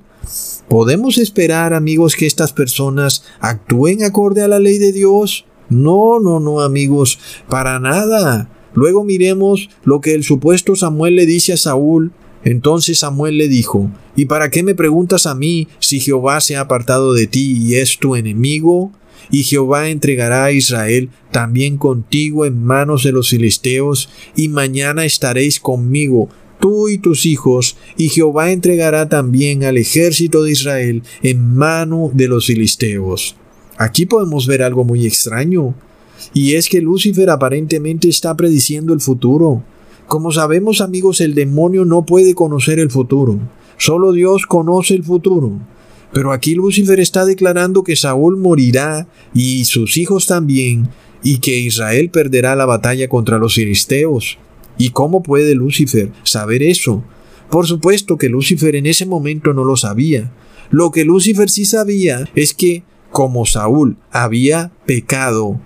¿Podemos esperar, amigos, que estas personas actúen acorde a la ley de Dios? No, no, no, amigos, para nada. Luego miremos lo que el supuesto Samuel le dice a Saúl. Entonces Samuel le dijo, ¿Y para qué me preguntas a mí si Jehová se ha apartado de ti y es tu enemigo? Y Jehová entregará a Israel también contigo en manos de los filisteos, y mañana estaréis conmigo, tú y tus hijos, y Jehová entregará también al ejército de Israel en mano de los filisteos. Aquí podemos ver algo muy extraño. Y es que Lucifer aparentemente está prediciendo el futuro. Como sabemos amigos, el demonio no puede conocer el futuro. Solo Dios conoce el futuro. Pero aquí Lucifer está declarando que Saúl morirá y sus hijos también, y que Israel perderá la batalla contra los filisteos. ¿Y cómo puede Lucifer saber eso? Por supuesto que Lucifer en ese momento no lo sabía. Lo que Lucifer sí sabía es que, como Saúl había pecado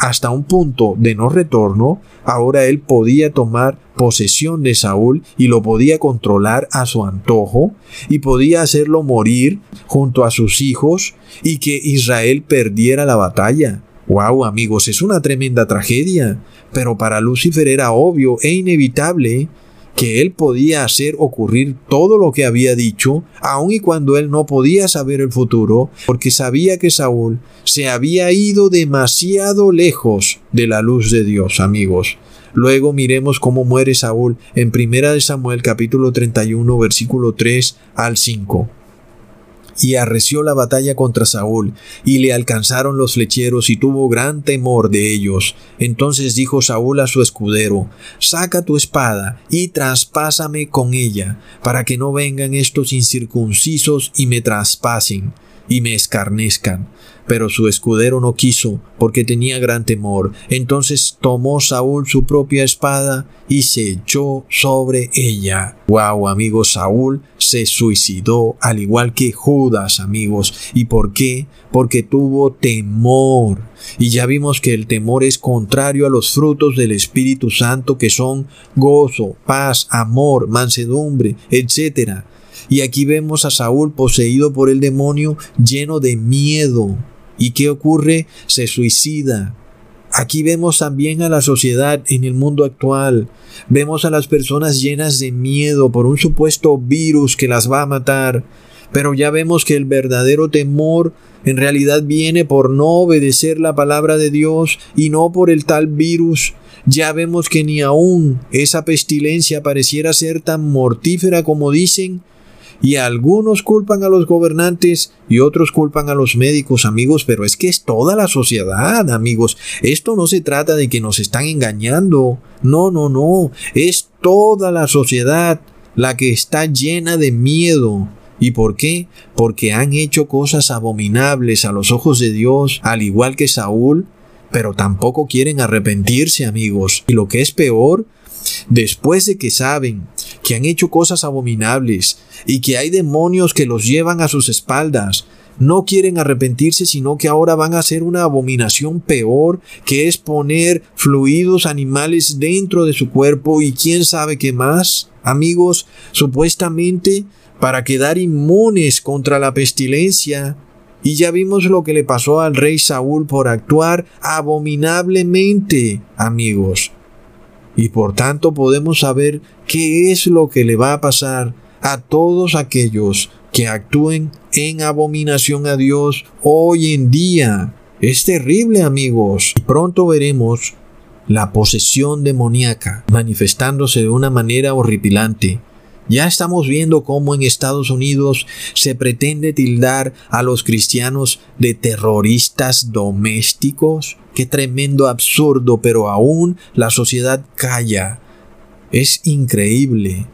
hasta un punto de no retorno, ahora él podía tomar posesión de Saúl y lo podía controlar a su antojo y podía hacerlo morir junto a sus hijos y que Israel perdiera la batalla. Wow, amigos, es una tremenda tragedia, pero para Lucifer era obvio e inevitable que él podía hacer ocurrir todo lo que había dicho, aun y cuando él no podía saber el futuro, porque sabía que Saúl se había ido demasiado lejos de la luz de Dios, amigos. Luego miremos cómo muere Saúl en 1 Samuel capítulo 31 versículo 3 al 5 y arreció la batalla contra Saúl, y le alcanzaron los flecheros y tuvo gran temor de ellos. Entonces dijo Saúl a su escudero, Saca tu espada y traspásame con ella, para que no vengan estos incircuncisos y me traspasen y me escarnezcan. Pero su escudero no quiso, porque tenía gran temor. Entonces tomó Saúl su propia espada y se echó sobre ella. Wow, amigos, Saúl se suicidó, al igual que Judas, amigos. ¿Y por qué? Porque tuvo temor. Y ya vimos que el temor es contrario a los frutos del Espíritu Santo, que son gozo, paz, amor, mansedumbre, etc. Y aquí vemos a Saúl poseído por el demonio, lleno de miedo. ¿Y qué ocurre? Se suicida. Aquí vemos también a la sociedad en el mundo actual. Vemos a las personas llenas de miedo por un supuesto virus que las va a matar. Pero ya vemos que el verdadero temor en realidad viene por no obedecer la palabra de Dios y no por el tal virus. Ya vemos que ni aún esa pestilencia pareciera ser tan mortífera como dicen, y algunos culpan a los gobernantes y otros culpan a los médicos, amigos, pero es que es toda la sociedad, amigos. Esto no se trata de que nos están engañando. No, no, no. Es toda la sociedad la que está llena de miedo. ¿Y por qué? Porque han hecho cosas abominables a los ojos de Dios, al igual que Saúl, pero tampoco quieren arrepentirse, amigos. Y lo que es peor, después de que saben que han hecho cosas abominables y que hay demonios que los llevan a sus espaldas, no quieren arrepentirse, sino que ahora van a hacer una abominación peor, que es poner fluidos animales dentro de su cuerpo y quién sabe qué más. Amigos, supuestamente para quedar inmunes contra la pestilencia. Y ya vimos lo que le pasó al rey Saúl por actuar abominablemente, amigos. Y por tanto podemos saber qué es lo que le va a pasar a todos aquellos que actúen en abominación a Dios hoy en día. Es terrible, amigos. Y pronto veremos la posesión demoníaca manifestándose de una manera horripilante. Ya estamos viendo cómo en Estados Unidos se pretende tildar a los cristianos de terroristas domésticos. Qué tremendo absurdo, pero aún la sociedad calla. Es increíble.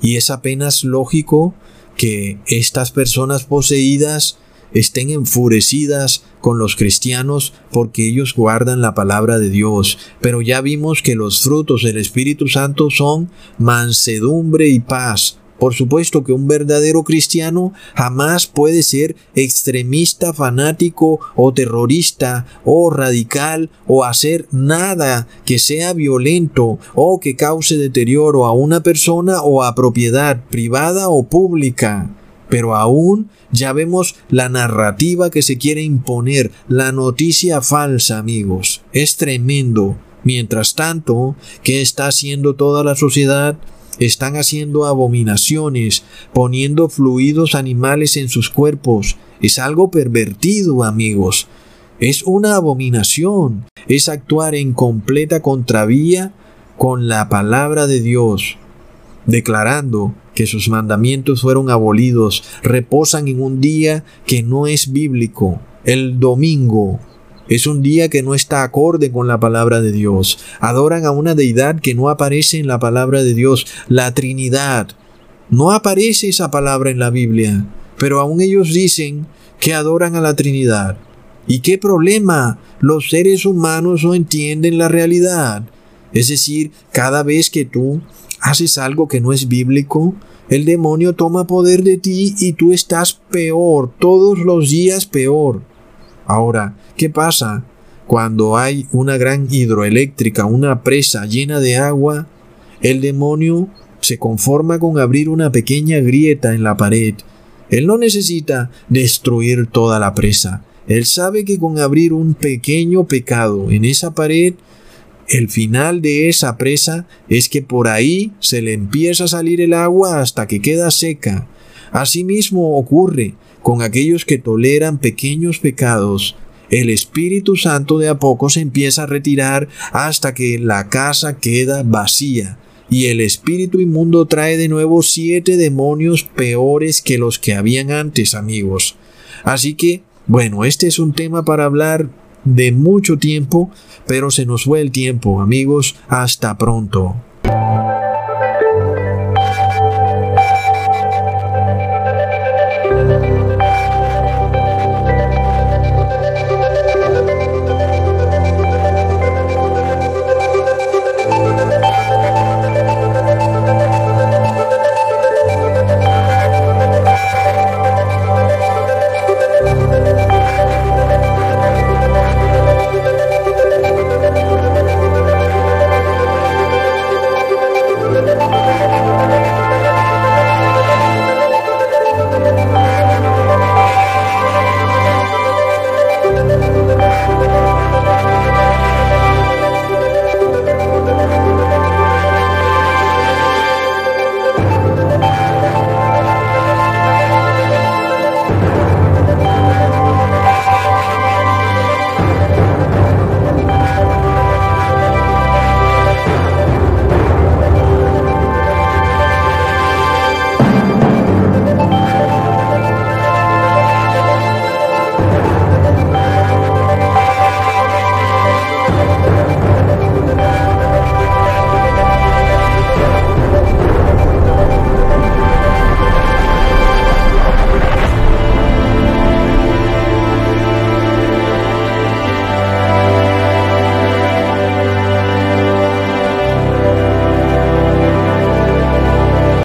Y es apenas lógico que estas personas poseídas estén enfurecidas con los cristianos porque ellos guardan la palabra de Dios. Pero ya vimos que los frutos del Espíritu Santo son mansedumbre y paz, por supuesto que un verdadero cristiano jamás puede ser extremista, fanático o terrorista o radical o hacer nada que sea violento o que cause deterioro a una persona o a propiedad privada o pública. Pero aún ya vemos la narrativa que se quiere imponer, la noticia falsa, amigos. Es tremendo. Mientras tanto, ¿qué está haciendo toda la sociedad? Están haciendo abominaciones, poniendo fluidos animales en sus cuerpos. Es algo pervertido, amigos. Es una abominación. Es actuar en completa contravía con la palabra de Dios, declarando que sus mandamientos fueron abolidos, reposan en un día que no es bíblico, el domingo, es un día que no está acorde con la palabra de Dios. Adoran a una deidad que no aparece en la palabra de Dios, la Trinidad. No aparece esa palabra en la Biblia, pero aún ellos dicen que adoran a la Trinidad. ¿Y qué problema? Los seres humanos no entienden la realidad. Es decir, cada vez que tú haces algo que no es bíblico, el demonio toma poder de ti y tú estás peor, todos los días peor. Ahora, ¿qué pasa cuando hay una gran hidroeléctrica, una presa llena de agua? El demonio se conforma con abrir una pequeña grieta en la pared. Él no necesita destruir toda la presa. Él sabe que con abrir un pequeño pecado en esa pared, el final de esa presa es que por ahí se le empieza a salir el agua hasta que queda seca. Asimismo ocurre con aquellos que toleran pequeños pecados, el Espíritu Santo de a poco se empieza a retirar hasta que la casa queda vacía. Y el espíritu inmundo trae de nuevo siete demonios peores que los que habían antes, amigos. Así que, bueno, este es un tema para hablar de mucho tiempo, pero se nos fue el tiempo, amigos. Hasta pronto.